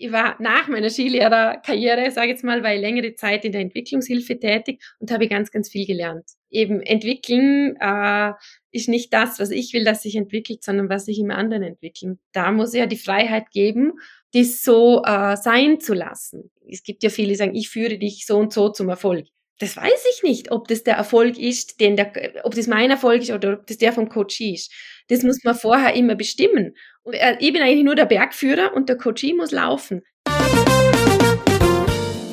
ich war nach meiner Skilehrerkarriere, sage ich jetzt mal, war ich längere Zeit in der Entwicklungshilfe tätig und habe ganz, ganz viel gelernt. Eben entwickeln äh, ist nicht das, was ich will, dass sich entwickelt, sondern was sich im anderen entwickeln. Da muss ich ja die Freiheit geben, das so äh, sein zu lassen. Es gibt ja viele, die sagen, ich führe dich so und so zum Erfolg. Das weiß ich nicht, ob das der Erfolg ist, den der, ob das mein Erfolg ist oder ob das der vom Coach ist. Das muss man vorher immer bestimmen. Und äh, ich bin eigentlich nur der Bergführer und der Coachie muss laufen.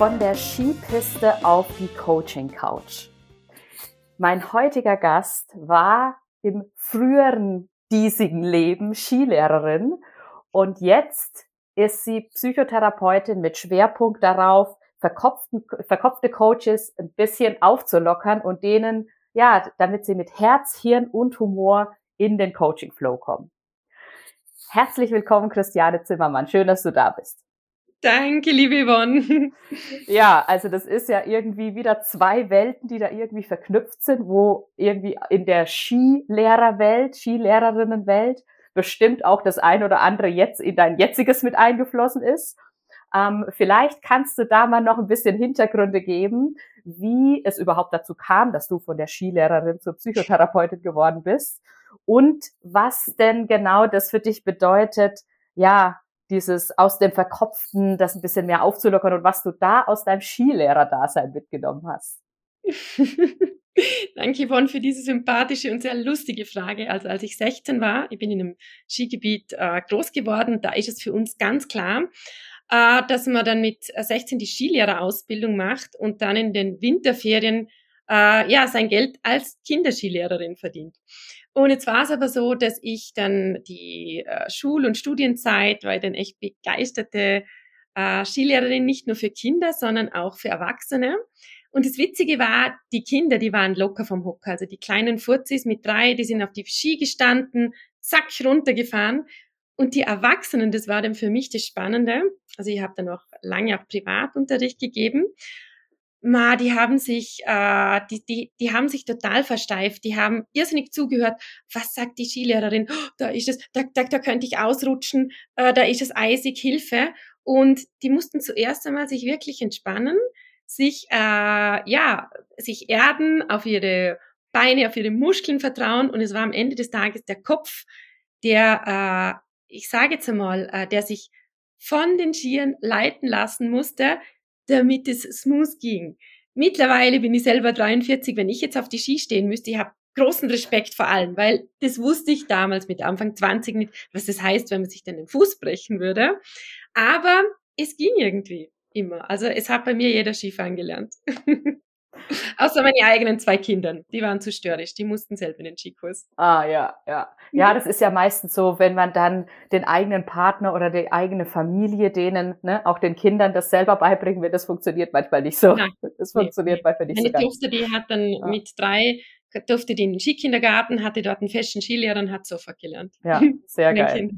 Von der Skipiste auf die Coaching Couch. Mein heutiger Gast war im früheren diesigen Leben Skilehrerin und jetzt ist sie Psychotherapeutin mit Schwerpunkt darauf, verkopfte Coaches ein bisschen aufzulockern und denen, ja, damit sie mit Herz, Hirn und Humor in den Coaching Flow kommen. Herzlich willkommen, Christiane Zimmermann. Schön, dass du da bist. Danke, liebe Yvonne. Ja, also das ist ja irgendwie wieder zwei Welten, die da irgendwie verknüpft sind, wo irgendwie in der Skilehrerwelt, Skilehrerinnenwelt bestimmt auch das ein oder andere jetzt in dein jetziges mit eingeflossen ist. Ähm, vielleicht kannst du da mal noch ein bisschen Hintergründe geben, wie es überhaupt dazu kam, dass du von der Skilehrerin zur Psychotherapeutin geworden bist und was denn genau das für dich bedeutet, ja, dieses aus dem Verkopften, das ein bisschen mehr aufzulockern und was du da aus deinem Skilehrer-Dasein mitgenommen hast. Danke, Yvonne, für diese sympathische und sehr lustige Frage. Also als ich 16 war, ich bin in einem Skigebiet äh, groß geworden, da ist es für uns ganz klar, äh, dass man dann mit 16 die Skilehrerausbildung macht und dann in den Winterferien äh, ja sein Geld als Kinderskilehrerin verdient. Und jetzt war es aber so, dass ich dann die äh, Schul- und Studienzeit, war ich dann echt begeisterte äh, Skilehrerin, nicht nur für Kinder, sondern auch für Erwachsene. Und das Witzige war, die Kinder, die waren locker vom Hocker. Also die kleinen Furzis mit drei, die sind auf die Ski gestanden, zack, runtergefahren. Und die Erwachsenen, das war dann für mich das Spannende. Also ich habe dann auch lange auch Privatunterricht gegeben. Ma, die haben sich, äh, die, die, die haben sich total versteift. Die haben irrsinnig zugehört. Was sagt die Skilehrerin? Oh, da ist es, da, da, da könnte ich ausrutschen. Äh, da ist es eisig, Hilfe. Und die mussten zuerst einmal sich wirklich entspannen, sich, äh, ja, sich erden, auf ihre Beine, auf ihre Muskeln vertrauen. Und es war am Ende des Tages der Kopf, der, äh, ich sage jetzt einmal, äh, der sich von den Skiern leiten lassen musste, damit es smooth ging. Mittlerweile bin ich selber 43. Wenn ich jetzt auf die Ski stehen müsste, ich habe großen Respekt vor allem, weil das wusste ich damals mit Anfang 20 nicht, was das heißt, wenn man sich dann den Fuß brechen würde. Aber es ging irgendwie immer. Also es hat bei mir jeder Skifahren gelernt. Außer meine eigenen zwei Kindern, die waren zu störrisch, die mussten selber in den Skikurs. Ah, ja, ja. Ja, das ist ja meistens so, wenn man dann den eigenen Partner oder die eigene Familie, denen, ne, auch den Kindern das selber beibringen will, das funktioniert manchmal nicht so. Nein, das funktioniert nee. manchmal nicht meine so. Meine Tochter, die hat dann ja. mit drei, durfte die in den Skikindergarten, hatte dort einen festen Skilehrer und hat sofort gelernt. Ja, sehr geil.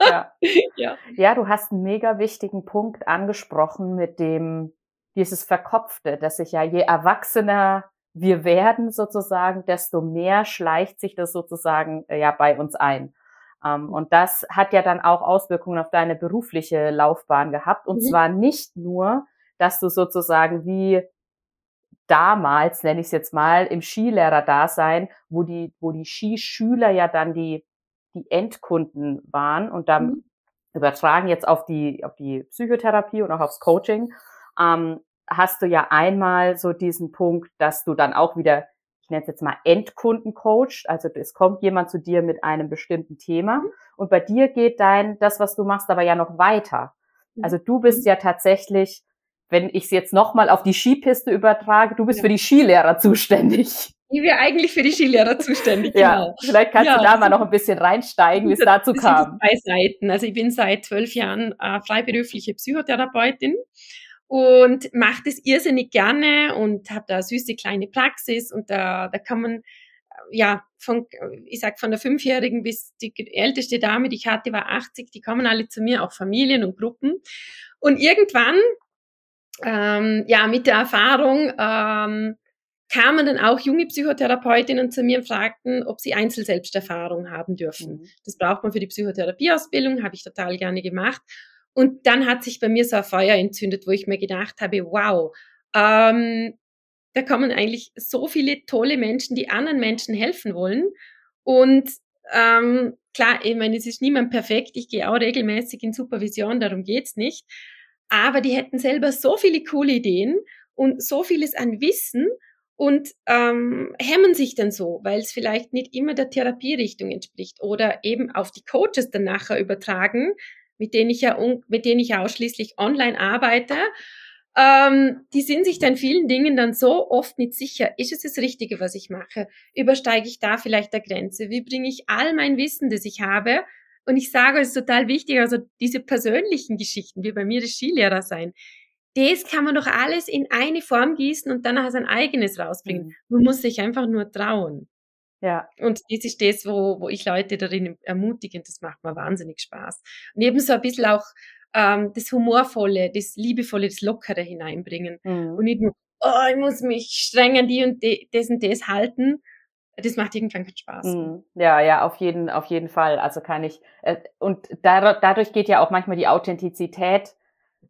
ja. ja. ja, du hast einen mega wichtigen Punkt angesprochen mit dem dieses Verkopfte, dass sich ja je erwachsener wir werden sozusagen, desto mehr schleicht sich das sozusagen äh, ja bei uns ein. Ähm, und das hat ja dann auch Auswirkungen auf deine berufliche Laufbahn gehabt. Und mhm. zwar nicht nur, dass du sozusagen wie damals, nenne ich es jetzt mal, im Skilehrer-Dasein, wo die, wo die Skischüler ja dann die, die Endkunden waren und dann mhm. übertragen jetzt auf die, auf die Psychotherapie und auch aufs Coaching, ähm, hast du ja einmal so diesen Punkt, dass du dann auch wieder, ich nenne es jetzt mal Endkunden coacht, also es kommt jemand zu dir mit einem bestimmten Thema mhm. und bei dir geht dein, das, was du machst, aber ja noch weiter. Mhm. Also du bist mhm. ja tatsächlich, wenn ich es jetzt nochmal auf die Skipiste übertrage, du bist ja. für die Skilehrer zuständig. Ich wäre eigentlich für die Skilehrer zuständig. ja, genau. vielleicht kannst ja. du da mal noch ein bisschen reinsteigen, wie es dazu kam. Zwei Seiten. Also ich bin seit zwölf Jahren äh, freiberufliche Psychotherapeutin und mache das irrsinnig gerne und habe da süße kleine Praxis und da, da kann man äh, ja von ich sag von der fünfjährigen bis die älteste Dame, die ich hatte, war 80. Die kommen alle zu mir, auch Familien und Gruppen. Und irgendwann ähm, ja mit der Erfahrung ähm, kamen dann auch junge Psychotherapeutinnen zu mir und fragten, ob sie Einzelselbsterfahrung haben dürfen. Mhm. Das braucht man für die Psychotherapieausbildung, habe ich total gerne gemacht. Und dann hat sich bei mir so ein Feuer entzündet, wo ich mir gedacht habe, wow, ähm, da kommen eigentlich so viele tolle Menschen, die anderen Menschen helfen wollen. Und ähm, klar, ich meine, es ist niemand perfekt. Ich gehe auch regelmäßig in Supervision, darum geht's nicht. Aber die hätten selber so viele coole Ideen und so vieles an Wissen und ähm, hemmen sich dann so, weil es vielleicht nicht immer der Therapierichtung entspricht oder eben auf die Coaches dann nachher übertragen, mit denen ich ja mit denen ich ausschließlich online arbeite. Ähm, die sind sich dann vielen Dingen dann so oft nicht sicher, ist es das Richtige, was ich mache? Übersteige ich da vielleicht der Grenze? Wie bringe ich all mein Wissen, das ich habe? Und ich sage, es ist total wichtig, also diese persönlichen Geschichten, wie bei mir das Skilehrer sein, das kann man doch alles in eine Form gießen und dann sein eigenes rausbringen. Mhm. Man muss sich einfach nur trauen. Ja. Und das ist das, wo, wo ich Leute darin ermutige und das macht mir wahnsinnig Spaß. Und eben so ein bisschen auch ähm, das Humorvolle, das Liebevolle, das Lockere hineinbringen. Mhm. Und nicht nur, oh, ich muss mich streng an die und de, das und das halten. Das macht irgendwann keinen Spaß. Mhm. Ja, ja, auf jeden, auf jeden Fall. Also kann ich, äh, und da, dadurch geht ja auch manchmal die Authentizität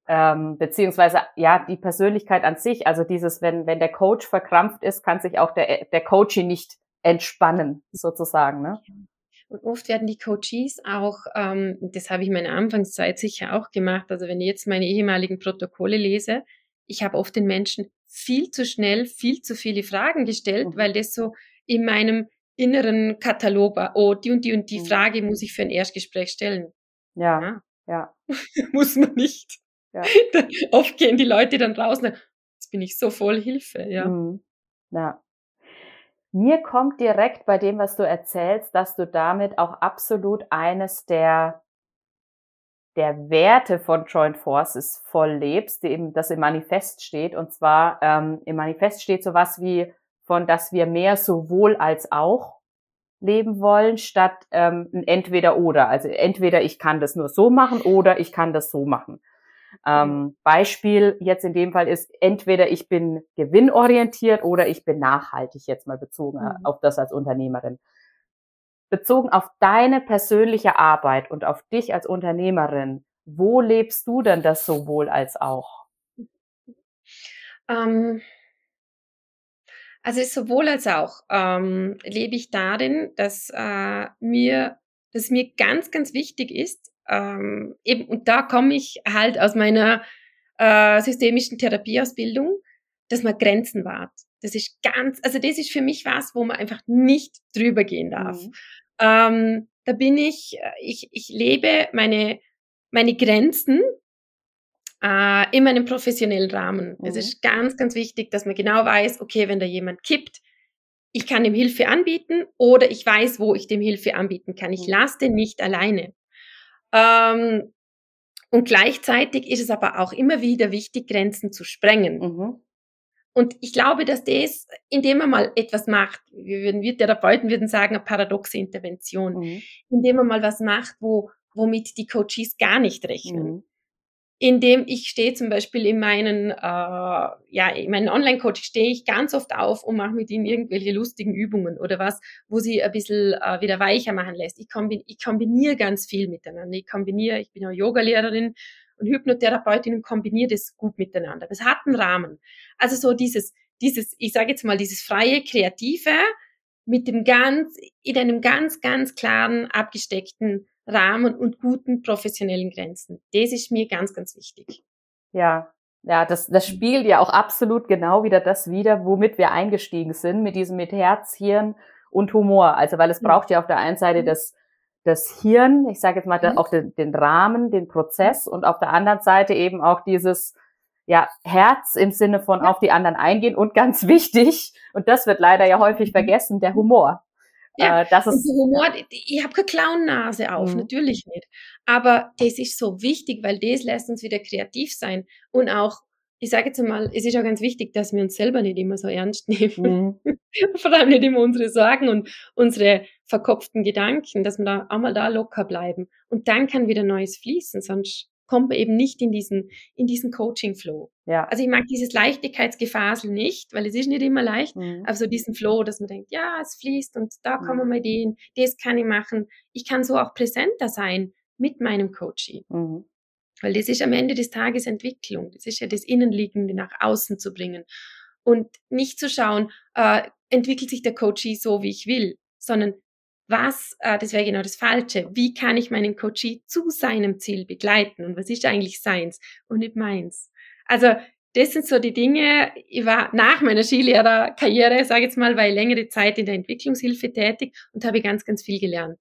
ähm, beziehungsweise ja die Persönlichkeit an sich, also dieses, wenn wenn der Coach verkrampft ist, kann sich auch der der Coachie nicht entspannen sozusagen, ne? Und oft werden die Coaches auch, ähm, das habe ich in meiner Anfangszeit sicher auch gemacht, also wenn ich jetzt meine ehemaligen Protokolle lese, ich habe oft den Menschen viel zu schnell viel zu viele Fragen gestellt, mhm. weil das so in meinem inneren Katalog war, oh, die und die und die mhm. Frage muss ich für ein Erstgespräch stellen. Ja, ja. muss man nicht. Ja. Oft gehen die Leute dann raus und jetzt bin ich so voll Hilfe, ja. Mhm. Ja. Mir kommt direkt bei dem, was du erzählst, dass du damit auch absolut eines der der Werte von Joint Forces voll lebst, die eben, das im Manifest steht. Und zwar ähm, im Manifest steht sowas wie von, dass wir mehr sowohl als auch leben wollen, statt ähm, entweder oder. Also entweder ich kann das nur so machen oder ich kann das so machen. Ähm, Beispiel jetzt in dem Fall ist, entweder ich bin gewinnorientiert oder ich bin nachhaltig, jetzt mal bezogen mhm. auf das als Unternehmerin. Bezogen auf deine persönliche Arbeit und auf dich als Unternehmerin, wo lebst du denn das sowohl als auch? Ähm, also sowohl als auch ähm, lebe ich darin, dass äh, mir, dass mir ganz, ganz wichtig ist, ähm, eben, und da komme ich halt aus meiner äh, systemischen Therapieausbildung, dass man Grenzen wahrt. Das ist ganz, also das ist für mich was, wo man einfach nicht drüber gehen darf. Mhm. Ähm, da bin ich, äh, ich, ich lebe meine, meine Grenzen äh, in meinem professionellen Rahmen. Mhm. Es ist ganz, ganz wichtig, dass man genau weiß, okay, wenn da jemand kippt, ich kann ihm Hilfe anbieten oder ich weiß, wo ich dem Hilfe anbieten kann. Ich mhm. lasse den nicht alleine. Ähm, und gleichzeitig ist es aber auch immer wieder wichtig, Grenzen zu sprengen. Mhm. Und ich glaube, dass das, indem man mal etwas macht, wir, würden, wir Therapeuten würden sagen, eine paradoxe Intervention, mhm. indem man mal was macht, wo, womit die Coaches gar nicht rechnen. Mhm indem ich stehe zum Beispiel in meinen, äh, ja, in meinen Online-Coach stehe ich ganz oft auf und mache mit ihnen irgendwelche lustigen Übungen oder was, wo sie ein bisschen äh, wieder weicher machen lässt. Ich, kombin ich kombiniere ganz viel miteinander. Ich kombiniere, ich bin auch Yogalehrerin und Hypnotherapeutin und kombiniere das gut miteinander. Das hat einen Rahmen. Also so dieses, dieses, ich sage jetzt mal, dieses freie, kreative mit dem ganz, in einem ganz, ganz klaren, abgesteckten Rahmen und guten professionellen Grenzen. Das ist mir ganz, ganz wichtig. Ja, ja, das, das spiegelt ja auch absolut genau wieder das wieder, womit wir eingestiegen sind, mit diesem mit Herz, Hirn und Humor. Also weil es mhm. braucht ja auf der einen Seite mhm. das, das Hirn, ich sage jetzt mal mhm. auch den, den Rahmen, den Prozess und auf der anderen Seite eben auch dieses, ja, Herz im Sinne von auf die anderen eingehen und ganz wichtig, und das wird leider ja häufig vergessen, der Humor. Ja, äh, das ist, Humor, ich habe keine Clownnase auf, mhm. natürlich nicht. Aber das ist so wichtig, weil das lässt uns wieder kreativ sein. Und auch, ich sage jetzt mal, es ist auch ganz wichtig, dass wir uns selber nicht immer so ernst nehmen. Mhm. Vor allem nicht immer unsere Sorgen und unsere verkopften Gedanken, dass wir da einmal da locker bleiben. Und dann kann wieder Neues fließen, sonst kommt man eben nicht in diesen, in diesen Coaching-Flow. Ja. Also ich mag dieses Leichtigkeitsgefasel nicht, weil es ist nicht immer leicht, mhm. aber so diesen Flow, dass man denkt, ja, es fließt und da kommen mhm. mal Ideen, das kann ich machen. Ich kann so auch präsenter sein mit meinem Coaching. Mhm. Weil das ist am Ende des Tages Entwicklung. Das ist ja das Innenliegende nach außen zu bringen. Und nicht zu schauen, äh, entwickelt sich der Coachie so, wie ich will, sondern was, äh, das wäre genau das Falsche, wie kann ich meinen Coachie zu seinem Ziel begleiten und was ist eigentlich seins und nicht meins. Also das sind so die Dinge, ich war nach meiner Skilehrerkarriere, sage ich jetzt mal, war ich längere Zeit in der Entwicklungshilfe tätig und habe ganz, ganz viel gelernt,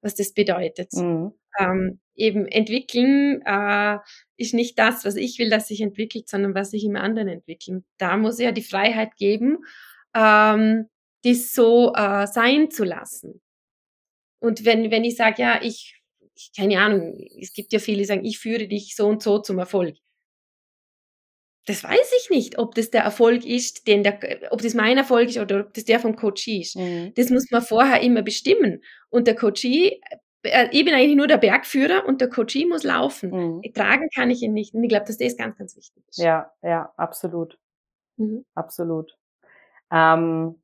was das bedeutet. Mhm. Ähm, eben entwickeln äh, ist nicht das, was ich will, dass sich entwickelt, sondern was sich im anderen entwickeln. Da muss ich ja die Freiheit geben, ähm, das so äh, sein zu lassen. Und wenn, wenn ich sage, ja, ich, ich, keine Ahnung, es gibt ja viele, die sagen, ich führe dich so und so zum Erfolg. Das weiß ich nicht, ob das der Erfolg ist, den der, ob das mein Erfolg ist oder ob das der vom Coachie ist. Mhm. Das muss man vorher immer bestimmen. Und der Coachie, äh, ich bin eigentlich nur der Bergführer und der Coachie muss laufen. Mhm. Tragen kann ich ihn nicht. Und ich glaube, dass das ganz, ganz wichtig ist. Ja, ja, absolut. Mhm. Absolut. Ähm,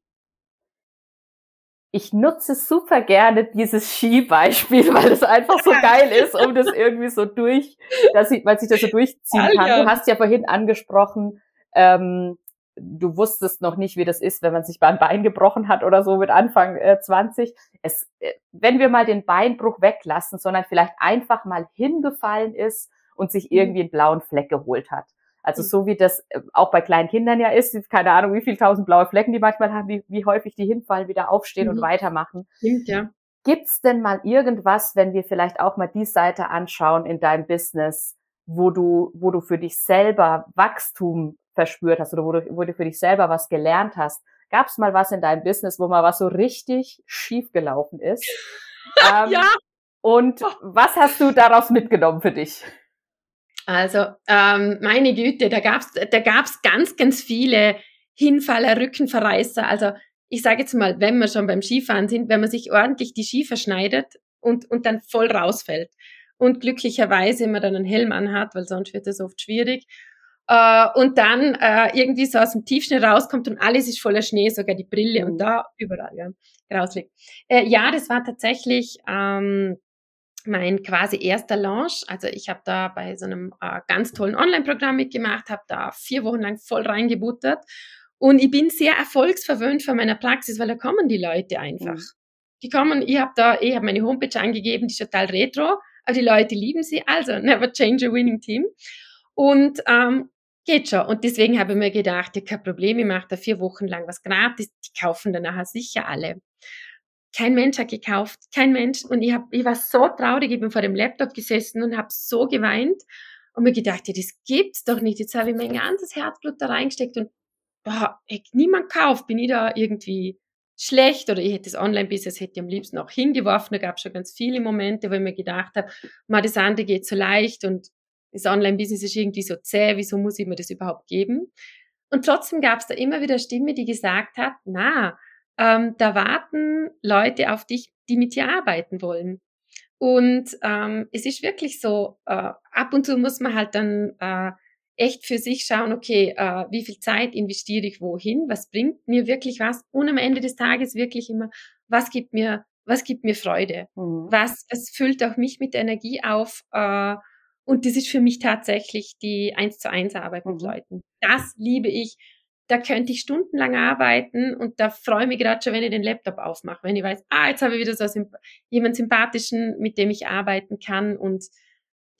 ich nutze super gerne dieses Skibeispiel, weil es einfach so geil ist, um das irgendwie so durch, dass ich, weil sich das so durchziehen kann. Du hast ja vorhin angesprochen, ähm, du wusstest noch nicht, wie das ist, wenn man sich beim Bein gebrochen hat oder so mit Anfang äh, 20. Es, äh, wenn wir mal den Beinbruch weglassen, sondern vielleicht einfach mal hingefallen ist und sich mhm. irgendwie einen blauen Fleck geholt hat. Also so wie das äh, auch bei kleinen Kindern ja ist, keine Ahnung, wie viel tausend blaue Flecken die manchmal haben, wie, wie häufig die hinfallen, wieder aufstehen mhm. und weitermachen. Stimmt, ja. Gibt's denn mal irgendwas, wenn wir vielleicht auch mal die Seite anschauen in deinem Business, wo du, wo du für dich selber Wachstum verspürt hast oder wo du, wo du für dich selber was gelernt hast? Gab's mal was in deinem Business, wo mal was so richtig schief gelaufen ist? ähm, ja. Und oh. was hast du daraus mitgenommen für dich? Also ähm, meine Güte, da gab's da gab's ganz, ganz viele Hinfaller, Rückenverreißer. Also ich sage jetzt mal, wenn wir schon beim Skifahren sind, wenn man sich ordentlich die Ski verschneidet und, und dann voll rausfällt. Und glücklicherweise immer dann einen Helm anhat, weil sonst wird das oft schwierig. Äh, und dann äh, irgendwie so aus dem Tiefschnee rauskommt und alles ist voller Schnee, sogar die Brille und da überall ja, rausliegt. Äh, ja, das war tatsächlich ähm, mein quasi erster Launch. Also ich habe da bei so einem äh, ganz tollen Online-Programm mitgemacht, habe da vier Wochen lang voll reingebuttert und ich bin sehr erfolgsverwöhnt von meiner Praxis, weil da kommen die Leute einfach. Mhm. Die kommen, ich habe da, ich habe meine Homepage angegeben, die ist total retro, aber die Leute lieben sie, also never change a winning team. Und ähm, geht schon. Und deswegen habe ich mir gedacht, ja, kein Problem, ich mache da vier Wochen lang was gratis, die kaufen dann nachher sicher alle. Kein Mensch hat gekauft, kein Mensch. Und ich, hab, ich war so traurig, ich bin vor dem Laptop gesessen und habe so geweint und mir gedacht, ja, das gibt's doch nicht. Jetzt habe ich mein ganzes Herzblut da reingesteckt und boah, ey, niemand kauft. Bin ich da irgendwie schlecht oder ich hätte das Online-Business hätte ich am liebsten auch hingeworfen. Da gab schon ganz viele Momente, wo ich mir gedacht habe, mal das andere geht so leicht und das Online-Business ist irgendwie so zäh, wieso muss ich mir das überhaupt geben? Und trotzdem gab es da immer wieder Stimme, die gesagt hat, na, ähm, da warten Leute auf dich, die mit dir arbeiten wollen. Und ähm, es ist wirklich so, äh, ab und zu muss man halt dann äh, echt für sich schauen, okay, äh, wie viel Zeit investiere ich wohin, was bringt mir wirklich was und am Ende des Tages wirklich immer, was gibt mir, was gibt mir Freude, mhm. was, was füllt auch mich mit Energie auf äh, und das ist für mich tatsächlich die eins zu eins Arbeit mit mhm. Leuten. Das liebe ich da könnte ich stundenlang arbeiten und da freue ich mich gerade schon, wenn ich den Laptop aufmache, wenn ich weiß, ah, jetzt habe ich wieder so symp jemand sympathischen, mit dem ich arbeiten kann und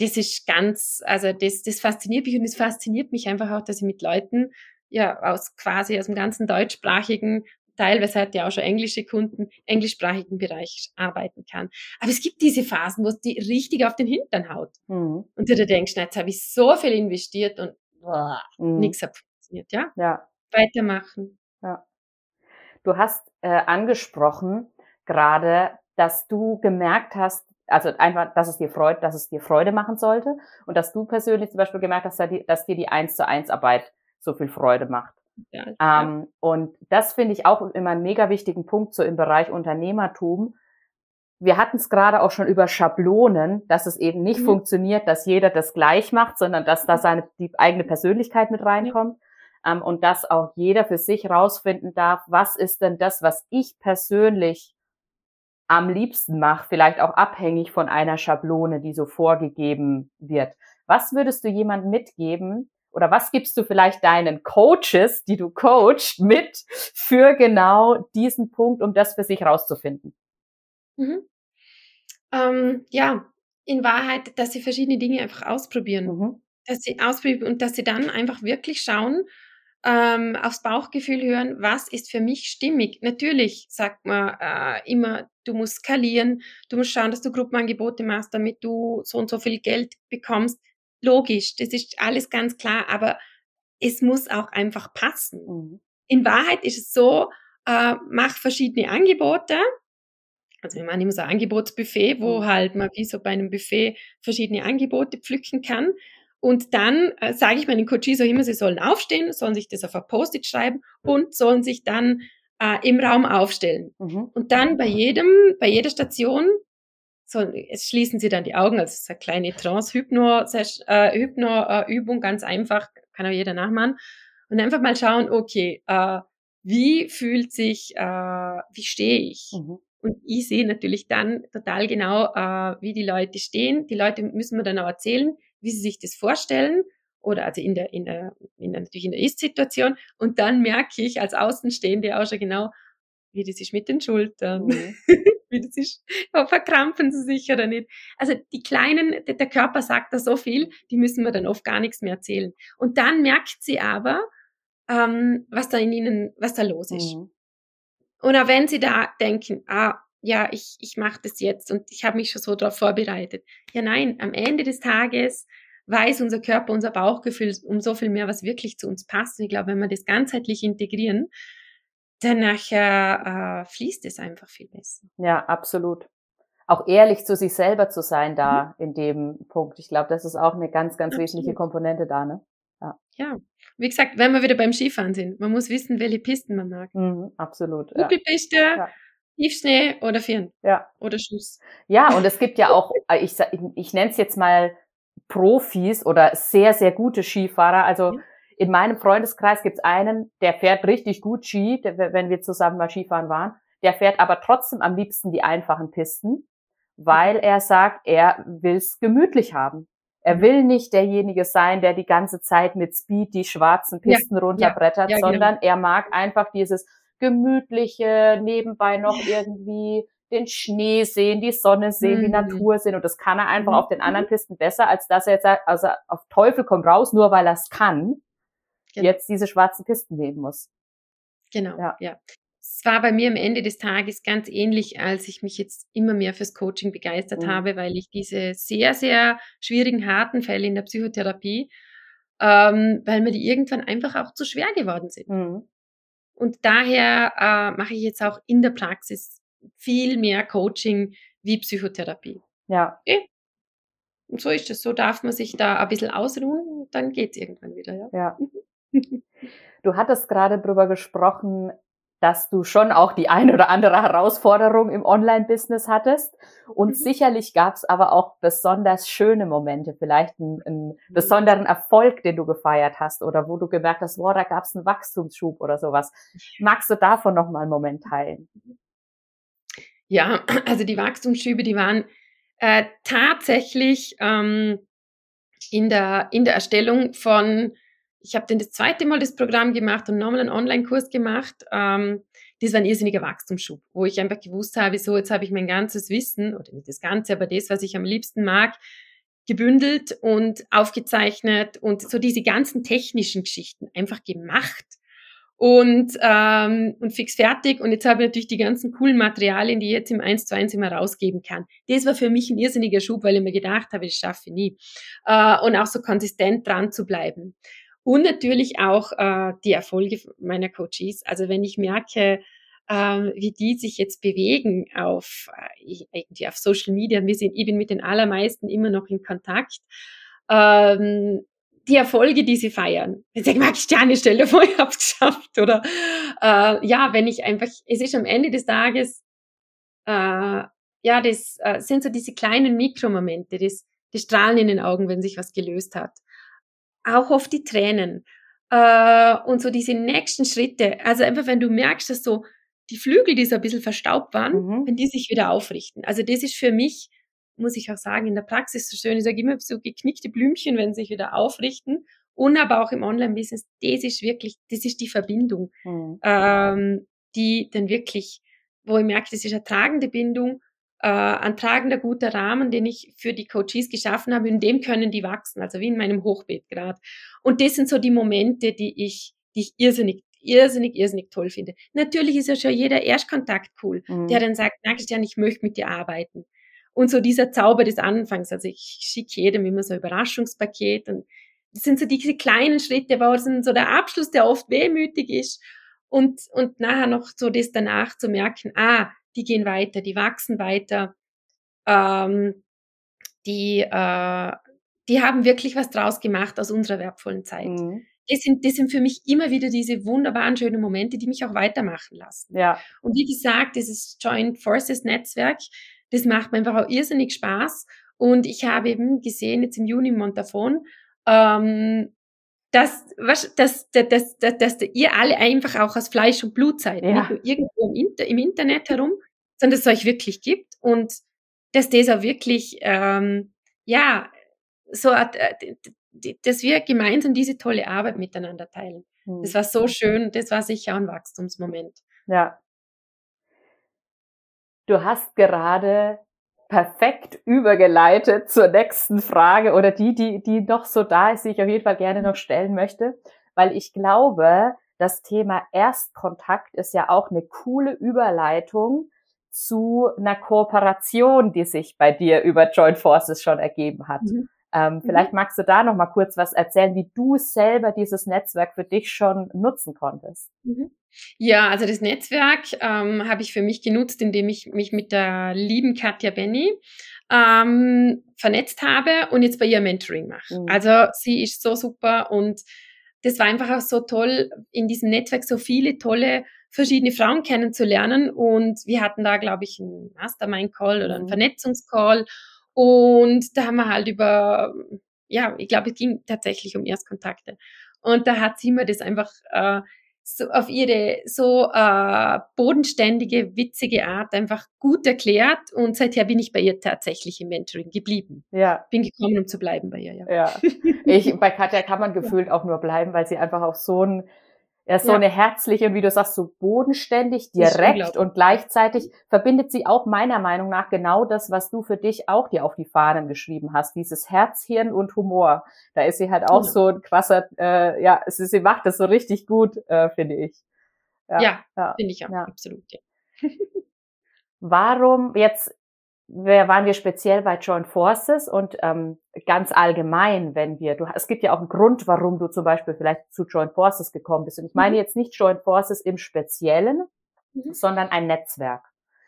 das ist ganz, also das, das fasziniert mich und es fasziniert mich einfach auch, dass ich mit Leuten ja aus quasi aus dem ganzen deutschsprachigen teilweise hat ja auch schon englische Kunden, englischsprachigen Bereich arbeiten kann. Aber es gibt diese Phasen, wo es die richtig auf den Hintern haut. Mhm. Und du da denkst, na, jetzt habe ich so viel investiert und mhm. nichts hat funktioniert, ja? Ja. Weitermachen. Ja. Du hast äh, angesprochen gerade, dass du gemerkt hast, also einfach, dass es dir Freude, dass es dir Freude machen sollte und dass du persönlich zum Beispiel gemerkt hast, dass dir die eins zu eins Arbeit so viel Freude macht. Ja, ähm, und das finde ich auch immer einen mega wichtigen Punkt so im Bereich Unternehmertum. Wir hatten es gerade auch schon über Schablonen, dass es eben nicht mhm. funktioniert, dass jeder das gleich macht, sondern dass da seine die eigene Persönlichkeit mit reinkommt ja. Ähm, und dass auch jeder für sich rausfinden darf, was ist denn das, was ich persönlich am liebsten mache, vielleicht auch abhängig von einer Schablone, die so vorgegeben wird. Was würdest du jemandem mitgeben, oder was gibst du vielleicht deinen Coaches, die du coachst, mit für genau diesen Punkt, um das für sich rauszufinden? Mhm. Ähm, ja, in Wahrheit, dass sie verschiedene Dinge einfach ausprobieren. Mhm. Dass sie ausprobieren und dass sie dann einfach wirklich schauen, ähm, aufs Bauchgefühl hören, was ist für mich stimmig. Natürlich sagt man äh, immer, du musst skalieren, du musst schauen, dass du Gruppenangebote machst, damit du so und so viel Geld bekommst. Logisch, das ist alles ganz klar, aber es muss auch einfach passen. Mhm. In Wahrheit ist es so, äh, mach verschiedene Angebote. Also wir machen immer so ein Angebotsbuffet, wo mhm. halt man wie so bei einem Buffet verschiedene Angebote pflücken kann. Und dann äh, sage ich meinen Coaches auch immer, sie sollen aufstehen, sollen sich das auf ein Post-it schreiben und sollen sich dann äh, im Raum aufstellen. Mhm. Und dann bei jedem, bei jeder Station so, jetzt schließen Sie dann die Augen, also es ist eine kleine Trance-Hypno-Übung, äh, Hypno, ganz einfach, kann auch jeder nachmachen. Und einfach mal schauen, okay, äh, wie fühlt sich, äh, wie stehe ich? Mhm. Und ich sehe natürlich dann total genau, äh, wie die Leute stehen. Die Leute müssen mir dann auch erzählen, wie sie sich das vorstellen oder also in der, in der, in der natürlich in der Ist-Situation. Und dann merke ich als Außenstehende auch schon genau, wie das ist mit den Schultern. Mhm. wie das ist, verkrampfen sie sich oder nicht. Also die kleinen, der Körper sagt da so viel, die müssen wir dann oft gar nichts mehr erzählen. Und dann merkt sie aber, ähm, was da in ihnen, was da los ist. Mhm. Und auch wenn sie da denken, ah, ja, ich, ich mache das jetzt und ich habe mich schon so darauf vorbereitet. Ja, nein, am Ende des Tages weiß unser Körper, unser Bauchgefühl um so viel mehr, was wirklich zu uns passt. Und ich glaube, wenn wir das ganzheitlich integrieren, dann nachher äh, fließt es einfach viel besser. Ja, absolut. Auch ehrlich zu sich selber zu sein da mhm. in dem Punkt. Ich glaube, das ist auch eine ganz, ganz absolut. wesentliche Komponente da, ne? Ja. ja. Wie gesagt, wenn wir wieder beim Skifahren sind, man muss wissen, welche Pisten man mag. Mhm, absolut. Kugelpiste, ja. Tiefschnee oder Firn. Ja. Oder Schuss. Ja, und es gibt ja auch, äh, ich, ich, nenne es jetzt mal Profis oder sehr, sehr gute Skifahrer. Also in meinem Freundeskreis gibt es einen, der fährt richtig gut Ski, der, wenn wir zusammen mal Skifahren waren. Der fährt aber trotzdem am liebsten die einfachen Pisten, weil er sagt, er will's gemütlich haben. Er mhm. will nicht derjenige sein, der die ganze Zeit mit Speed die schwarzen Pisten ja, runterbrettert, ja, ja, genau. sondern genau. er mag einfach dieses gemütliche, nebenbei noch irgendwie den Schnee sehen, die Sonne sehen, mhm. die Natur sehen. Und das kann er einfach mhm. auf den anderen Pisten besser, als dass er jetzt also auf Teufel komm raus, nur weil er es kann, genau. jetzt diese schwarzen Pisten nehmen muss. Genau, ja. ja. Es war bei mir am Ende des Tages ganz ähnlich, als ich mich jetzt immer mehr fürs Coaching begeistert mhm. habe, weil ich diese sehr, sehr schwierigen, harten Fälle in der Psychotherapie, ähm, weil mir die irgendwann einfach auch zu schwer geworden sind. Und daher äh, mache ich jetzt auch in der Praxis viel mehr Coaching wie Psychotherapie. Ja. Okay? Und so ist es. So darf man sich da ein bisschen ausruhen und dann geht es irgendwann wieder. Ja. ja. Mhm. Du hattest gerade drüber gesprochen, dass du schon auch die ein oder andere Herausforderung im Online-Business hattest. Und mhm. sicherlich gab es aber auch besonders schöne Momente, vielleicht einen, einen, mhm. besonderen Erfolg, den du gefeiert hast oder wo du gemerkt hast, wow, da gab es einen Wachstumsschub oder sowas. Magst du davon noch mal einen Moment teilen? Ja, also die Wachstumsschübe, die waren äh, tatsächlich ähm, in, der, in der Erstellung von ich habe dann das zweite Mal das Programm gemacht und nochmal einen Online-Kurs gemacht. Ähm, das war ein irrsinniger Wachstumsschub, wo ich einfach gewusst habe, so jetzt habe ich mein ganzes Wissen, oder nicht das Ganze, aber das, was ich am liebsten mag, gebündelt und aufgezeichnet und so diese ganzen technischen Geschichten einfach gemacht und, ähm, und fix fertig. Und jetzt habe ich natürlich die ganzen coolen Materialien, die ich jetzt im 1 zu 1 immer rausgeben kann. Das war für mich ein irrsinniger Schub, weil ich mir gedacht habe, das schaffe ich nie. Äh, und auch so konsistent dran zu bleiben. Und natürlich auch äh, die Erfolge meiner Coaches. Also wenn ich merke, ähm, wie die sich jetzt bewegen auf äh, irgendwie auf Social Media. Wir sind, ich bin mit den allermeisten immer noch in Kontakt. Ähm, die Erfolge, die sie feiern. Wenn sie sagen, Sterne, stell dir vor, ich hab's geschafft. Oder äh, ja, wenn ich einfach, es ist am Ende des Tages, äh, ja, das äh, sind so diese kleinen Mikromomente, das, das Strahlen in den Augen, wenn sich was gelöst hat. Auch oft die Tränen. Äh, und so diese nächsten Schritte. Also einfach, wenn du merkst, dass so die Flügel, die so ein bisschen verstaubt waren, mhm. wenn die sich wieder aufrichten. Also das ist für mich, muss ich auch sagen, in der Praxis so schön. Ich sage immer so geknickte Blümchen, wenn sie sich wieder aufrichten. Und aber auch im Online-Business, das ist wirklich, das ist die Verbindung, mhm. ähm, die dann wirklich, wo ich merke, das ist eine tragende Bindung, äh, ein tragender guter Rahmen, den ich für die Coaches geschaffen habe, in dem können die wachsen, also wie in meinem Hochbeet gerade. Und das sind so die Momente, die ich, die ich irrsinnig irrsinnig, irrsinnig toll finde. Natürlich ist ja schon jeder Erstkontakt cool, mhm. der dann sagt, na Christian, ich möchte mit dir arbeiten. Und so dieser Zauber des Anfangs, also ich schicke jedem immer so ein Überraschungspaket und das sind so diese kleinen Schritte, wo sind so der Abschluss, der oft wehmütig ist und, und nachher noch so das danach zu merken, ah, die gehen weiter, die wachsen weiter, ähm, die, äh, die haben wirklich was draus gemacht aus unserer wertvollen Zeit. Mhm das sind, das sind für mich immer wieder diese wunderbaren, schönen Momente, die mich auch weitermachen lassen. Ja. Und wie gesagt, dieses Joint Forces Netzwerk, das macht mir einfach auch irrsinnig Spaß. Und ich habe eben gesehen, jetzt im Juni in Montafon, ähm, dass, was, dass, dass, dass, dass, dass ihr alle einfach auch aus Fleisch und Blut seid. Ja. Nicht nur irgendwo im, Inter im Internet herum, sondern dass es euch wirklich gibt und dass das auch wirklich, ähm, ja, so äh, dass wir gemeinsam diese tolle Arbeit miteinander teilen. Mhm. Das war so schön, das war sicher ein Wachstumsmoment. Ja. Du hast gerade perfekt übergeleitet zur nächsten Frage oder die, die, die noch so da ist, die ich auf jeden Fall gerne noch stellen möchte, weil ich glaube, das Thema Erstkontakt ist ja auch eine coole Überleitung zu einer Kooperation, die sich bei dir über Joint Forces schon ergeben hat. Mhm. Ähm, mhm. vielleicht magst du da noch mal kurz was erzählen, wie du selber dieses Netzwerk für dich schon nutzen konntest. Mhm. Ja, also das Netzwerk ähm, habe ich für mich genutzt, indem ich mich mit der lieben Katja Benny ähm, vernetzt habe und jetzt bei ihr Mentoring mache. Mhm. Also sie ist so super und das war einfach auch so toll, in diesem Netzwerk so viele tolle verschiedene Frauen kennenzulernen und wir hatten da, glaube ich, einen Mastermind-Call oder einen mhm. Vernetzungscall und da haben wir halt über, ja, ich glaube, es ging tatsächlich um Erstkontakte. Und da hat sie mir das einfach äh, so auf ihre so äh, bodenständige, witzige Art einfach gut erklärt. Und seither bin ich bei ihr tatsächlich im Mentoring geblieben. Ja. Bin gekommen, um zu bleiben bei ihr, ja. Ja. Ich, bei Katja kann man gefühlt auch nur bleiben, weil sie einfach auch so ein er ist ja. so eine herzliche und wie du sagst, so bodenständig, direkt und gleichzeitig verbindet sie auch meiner Meinung nach genau das, was du für dich auch dir auf die Fahnen geschrieben hast, dieses Herz, Hirn und Humor. Da ist sie halt auch ja. so ein krasser, äh, ja, sie, sie macht das so richtig gut, äh, finde ich. Ja, ja, ja. finde ich auch, absolut. Ja. Warum jetzt waren wir speziell bei Joint Forces und ähm, ganz allgemein, wenn wir, du, es gibt ja auch einen Grund, warum du zum Beispiel vielleicht zu Joint Forces gekommen bist. Und ich meine mhm. jetzt nicht Joint Forces im Speziellen, mhm. sondern ein Netzwerk.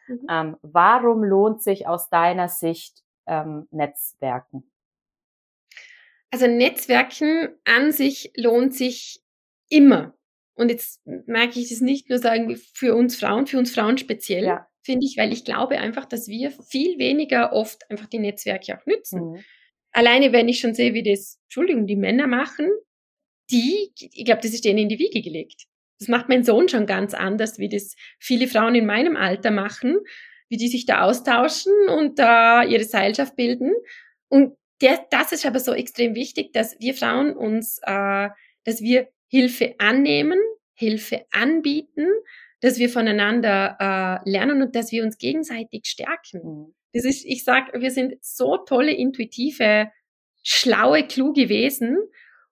Mhm. Ähm, warum lohnt sich aus deiner Sicht ähm, Netzwerken? Also Netzwerken an sich lohnt sich immer. Und jetzt merke ich das nicht nur sagen für uns Frauen, für uns Frauen speziell, ja finde ich, weil ich glaube einfach, dass wir viel weniger oft einfach die Netzwerke auch nützen. Mhm. Alleine, wenn ich schon sehe, wie das, Entschuldigung, die Männer machen, die, ich glaube, das ist denen in die Wiege gelegt. Das macht mein Sohn schon ganz anders, wie das viele Frauen in meinem Alter machen, wie die sich da austauschen und da ihre Seilschaft bilden. Und der, das ist aber so extrem wichtig, dass wir Frauen uns, äh, dass wir Hilfe annehmen, Hilfe anbieten, dass wir voneinander äh, lernen und dass wir uns gegenseitig stärken. Das ist, ich sag, wir sind so tolle, intuitive, schlaue, kluge Wesen.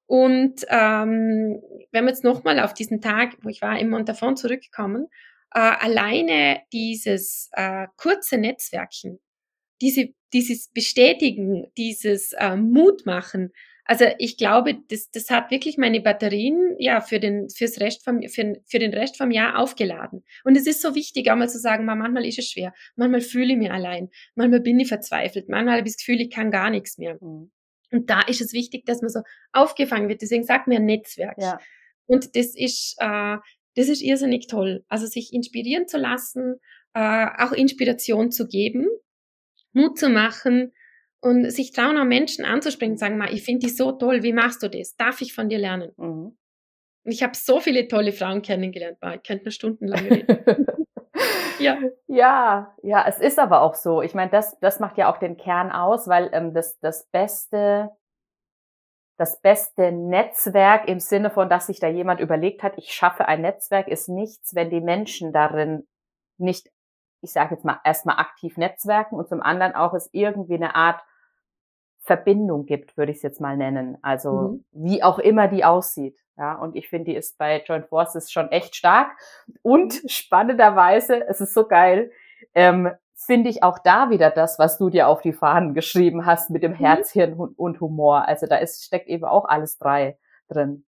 Und ähm, wenn wir jetzt nochmal auf diesen Tag, wo ich war, im Montafon zurückkommen, äh, alleine dieses äh, kurze Netzwerken, diese, dieses Bestätigen, dieses äh, Mut machen, Also ich glaube, das, das hat wirklich meine Batterien ja für den fürs Rest vom für, für den Rest vom Jahr aufgeladen. Und es ist so wichtig, auch mal zu sagen, manchmal ist es schwer, manchmal fühle ich mich allein, manchmal bin ich verzweifelt, manchmal habe ich das Gefühl, ich kann gar nichts mehr. Mhm. Und da ist es wichtig, dass man so aufgefangen wird. Deswegen sagt mir ein Netzwerk. Ja. Und das ist äh, das ist irrsinnig toll. Also sich inspirieren zu lassen, äh, auch Inspiration zu geben, Mut zu machen und sich trauen, auch Menschen anzusprechen und sagen, mal, ich finde dich so toll, wie machst du das? Darf ich von dir lernen? Mhm. Ich habe so viele tolle Frauen kennengelernt, ich könnte nur stundenlang reden. ja. ja, ja, es ist aber auch so. Ich meine, das, das macht ja auch den Kern aus, weil ähm, das, das beste das beste Netzwerk im Sinne von, dass sich da jemand überlegt hat, ich schaffe ein Netzwerk, ist nichts, wenn die Menschen darin nicht, ich sage jetzt mal, erstmal aktiv netzwerken und zum anderen auch es irgendwie eine Art Verbindung gibt, würde ich es jetzt mal nennen. Also mhm. wie auch immer die aussieht. Ja, und ich finde, die ist bei Joint Forces schon echt stark. Und mhm. spannenderweise, es ist so geil, ähm, finde ich auch da wieder das, was du dir auf die Fahnen geschrieben hast mit dem mhm. Herz, Hirn und Humor. Also da ist, steckt eben auch alles drei drin.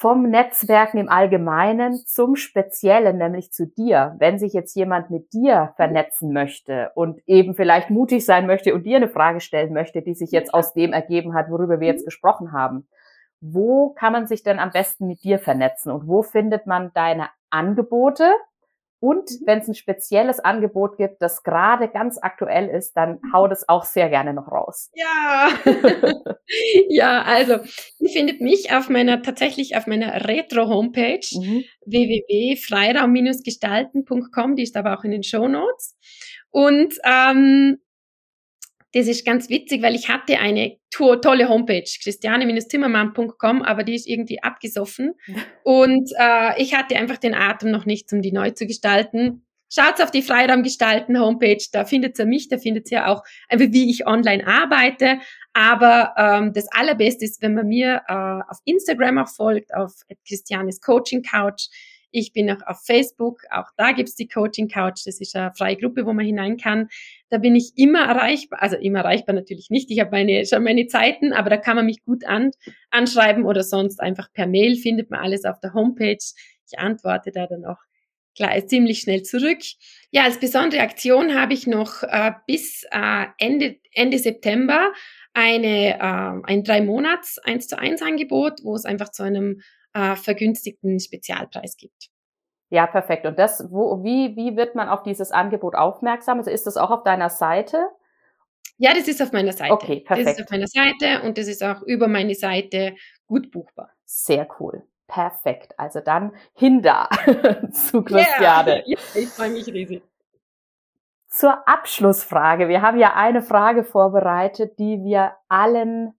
Vom Netzwerken im Allgemeinen zum Speziellen, nämlich zu dir. Wenn sich jetzt jemand mit dir vernetzen möchte und eben vielleicht mutig sein möchte und dir eine Frage stellen möchte, die sich jetzt aus dem ergeben hat, worüber wir jetzt gesprochen haben. Wo kann man sich denn am besten mit dir vernetzen und wo findet man deine Angebote? Und mhm. wenn es ein spezielles Angebot gibt, das gerade ganz aktuell ist, dann hau das auch sehr gerne noch raus. Ja. ja, also, ihr findet mich auf meiner, tatsächlich auf meiner Retro-Homepage mhm. www.freiraum-gestalten.com, die ist aber auch in den Show Notes. Und ähm, das ist ganz witzig, weil ich hatte eine tolle Homepage, christiane-zimmermann.com, aber die ist irgendwie abgesoffen. Und äh, ich hatte einfach den Atem noch nicht, um die neu zu gestalten. Schaut auf die Freiraum gestalten Homepage, da findet ihr mich, da findet ihr auch einfach, wie ich online arbeite. Aber ähm, das Allerbeste ist, wenn man mir äh, auf Instagram auch folgt, auf Christianes Coaching Couch. Ich bin auch auf Facebook, auch da gibt's die Coaching Couch, das ist eine freie Gruppe, wo man hinein kann. Da bin ich immer erreichbar, also immer erreichbar natürlich nicht, ich habe meine, schon meine Zeiten, aber da kann man mich gut an, anschreiben oder sonst einfach per Mail, findet man alles auf der Homepage. Ich antworte da dann auch klar, ziemlich schnell zurück. Ja, als besondere Aktion habe ich noch äh, bis äh, Ende, Ende September eine, äh, ein drei Monats 1 zu 1 Angebot, wo es einfach zu einem äh, vergünstigten Spezialpreis gibt. Ja, perfekt. Und das, wo, wie, wie wird man auf dieses Angebot aufmerksam? Also ist das auch auf deiner Seite? Ja, das ist auf meiner Seite. Okay, perfekt. Das ist auf meiner Seite und das ist auch über meine Seite gut buchbar. Sehr cool. Perfekt. Also dann hin da zu Christiane. Yeah. Ich freue mich riesig. Zur Abschlussfrage. Wir haben ja eine Frage vorbereitet, die wir allen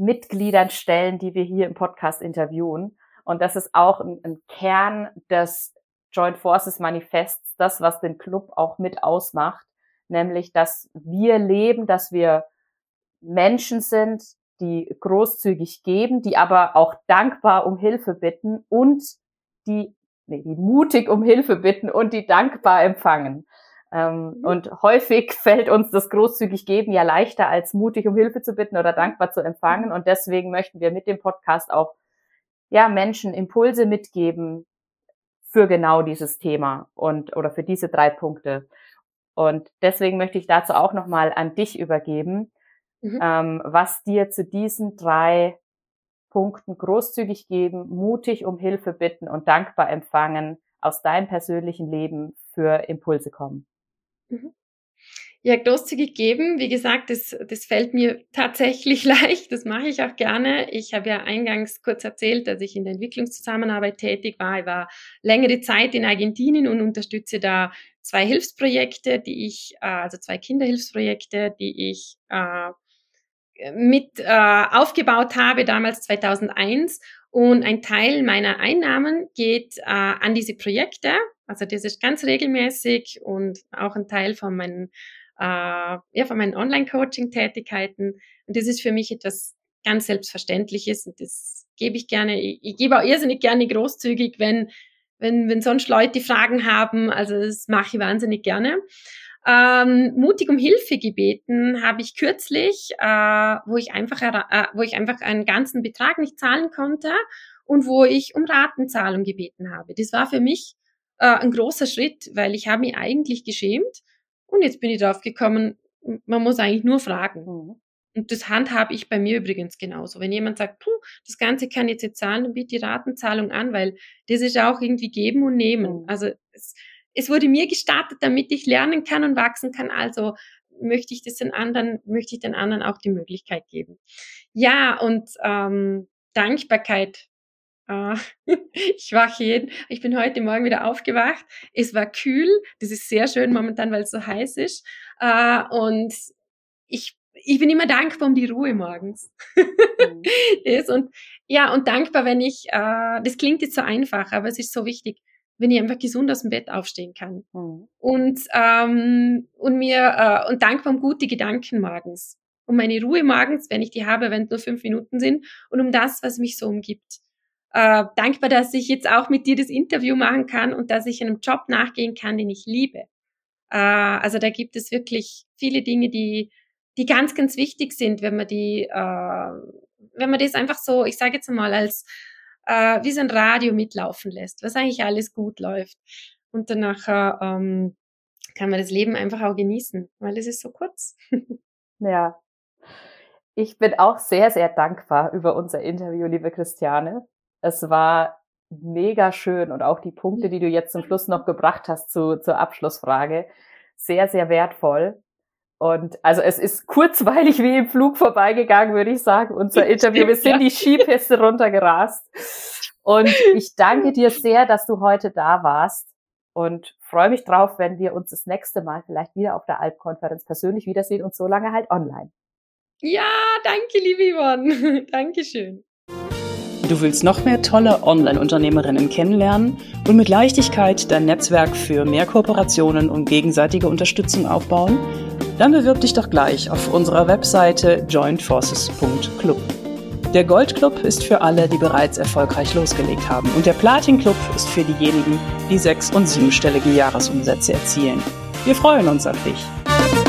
Mitgliedern stellen, die wir hier im Podcast interviewen. Und das ist auch ein, ein Kern des Joint Forces Manifests, das, was den Club auch mit ausmacht, nämlich, dass wir leben, dass wir Menschen sind, die großzügig geben, die aber auch dankbar um Hilfe bitten und die, nee, die mutig um Hilfe bitten und die dankbar empfangen. Ähm. Und häufig fällt uns das großzügig geben ja leichter als mutig um Hilfe zu bitten oder dankbar zu empfangen. Und deswegen möchten wir mit dem Podcast auch ja Menschen Impulse mitgeben für genau dieses Thema und oder für diese drei Punkte. Und deswegen möchte ich dazu auch nochmal an dich übergeben, mhm. ähm, was dir zu diesen drei Punkten großzügig geben, mutig um Hilfe bitten und dankbar empfangen aus deinem persönlichen Leben für Impulse kommen. Ja, großzügig geben, wie gesagt, das, das fällt mir tatsächlich leicht, das mache ich auch gerne. Ich habe ja eingangs kurz erzählt, dass ich in der Entwicklungszusammenarbeit tätig war. Ich war längere Zeit in Argentinien und unterstütze da zwei Hilfsprojekte, die ich, äh, also zwei Kinderhilfsprojekte, die ich äh, mit äh, aufgebaut habe, damals 2001. Und ein Teil meiner Einnahmen geht äh, an diese Projekte. Also das ist ganz regelmäßig und auch ein Teil von meinen, äh, ja, von meinen Online-Coaching-Tätigkeiten. Und das ist für mich etwas ganz Selbstverständliches und das gebe ich gerne. Ich, ich gebe auch irrsinnig gerne großzügig, wenn, wenn, wenn sonst Leute Fragen haben. Also das mache ich wahnsinnig gerne. Ähm, mutig um Hilfe gebeten habe ich kürzlich, äh, wo ich einfach, äh, wo ich einfach einen ganzen Betrag nicht zahlen konnte und wo ich um Ratenzahlung gebeten habe. Das war für mich äh, ein großer Schritt, weil ich habe mich eigentlich geschämt und jetzt bin ich drauf gekommen, man muss eigentlich nur fragen. Mhm. Und das handhabe ich bei mir übrigens genauso. Wenn jemand sagt, puh, das Ganze kann jetzt jetzt zahlen, dann biete die Ratenzahlung an, weil das ist auch irgendwie geben und nehmen. Mhm. Also es, es wurde mir gestartet, damit ich lernen kann und wachsen kann. Also möchte ich das den anderen, möchte ich den anderen auch die Möglichkeit geben. Ja, und ähm, Dankbarkeit. Äh, ich wache jeden, ich bin heute Morgen wieder aufgewacht. Es war kühl. Das ist sehr schön momentan, weil es so heiß ist. Äh, und ich ich bin immer dankbar um die Ruhe morgens. Mhm. das und ja, und dankbar, wenn ich, äh, das klingt jetzt so einfach, aber es ist so wichtig, wenn ich einfach gesund aus dem Bett aufstehen kann. Mhm. Und, ähm, und mir, äh, und dankbar um gute Gedanken morgens. Um meine Ruhe morgens, wenn ich die habe, wenn es nur fünf Minuten sind, und um das, was mich so umgibt. Äh, dankbar, dass ich jetzt auch mit dir das Interview machen kann und dass ich einem Job nachgehen kann, den ich liebe. Äh, also da gibt es wirklich viele Dinge, die, die ganz, ganz wichtig sind, wenn man die, äh, wenn man das einfach so, ich sage jetzt mal, als äh, wie so ein Radio mitlaufen lässt, was eigentlich alles gut läuft. Und danach äh, ähm, kann man das Leben einfach auch genießen, weil es ist so kurz. ja. Ich bin auch sehr, sehr dankbar über unser Interview, liebe Christiane. Es war mega schön und auch die Punkte, die du jetzt zum Schluss noch gebracht hast zu, zur Abschlussfrage, sehr, sehr wertvoll. Und also es ist kurzweilig wie im Flug vorbeigegangen, würde ich sagen, unser Interview. Wir sind die Skipiste runtergerast. Und ich danke dir sehr, dass du heute da warst und freue mich drauf, wenn wir uns das nächste Mal vielleicht wieder auf der Alpkonferenz persönlich wiedersehen und so lange halt online. Ja, danke, liebe Yvonne. Dankeschön. Du willst noch mehr tolle Online-Unternehmerinnen kennenlernen und mit Leichtigkeit dein Netzwerk für mehr Kooperationen und gegenseitige Unterstützung aufbauen? Dann bewirb dich doch gleich auf unserer Webseite jointforces.club. Der Goldclub ist für alle, die bereits erfolgreich losgelegt haben und der Platinclub ist für diejenigen, die sechs- und siebenstellige Jahresumsätze erzielen. Wir freuen uns auf dich.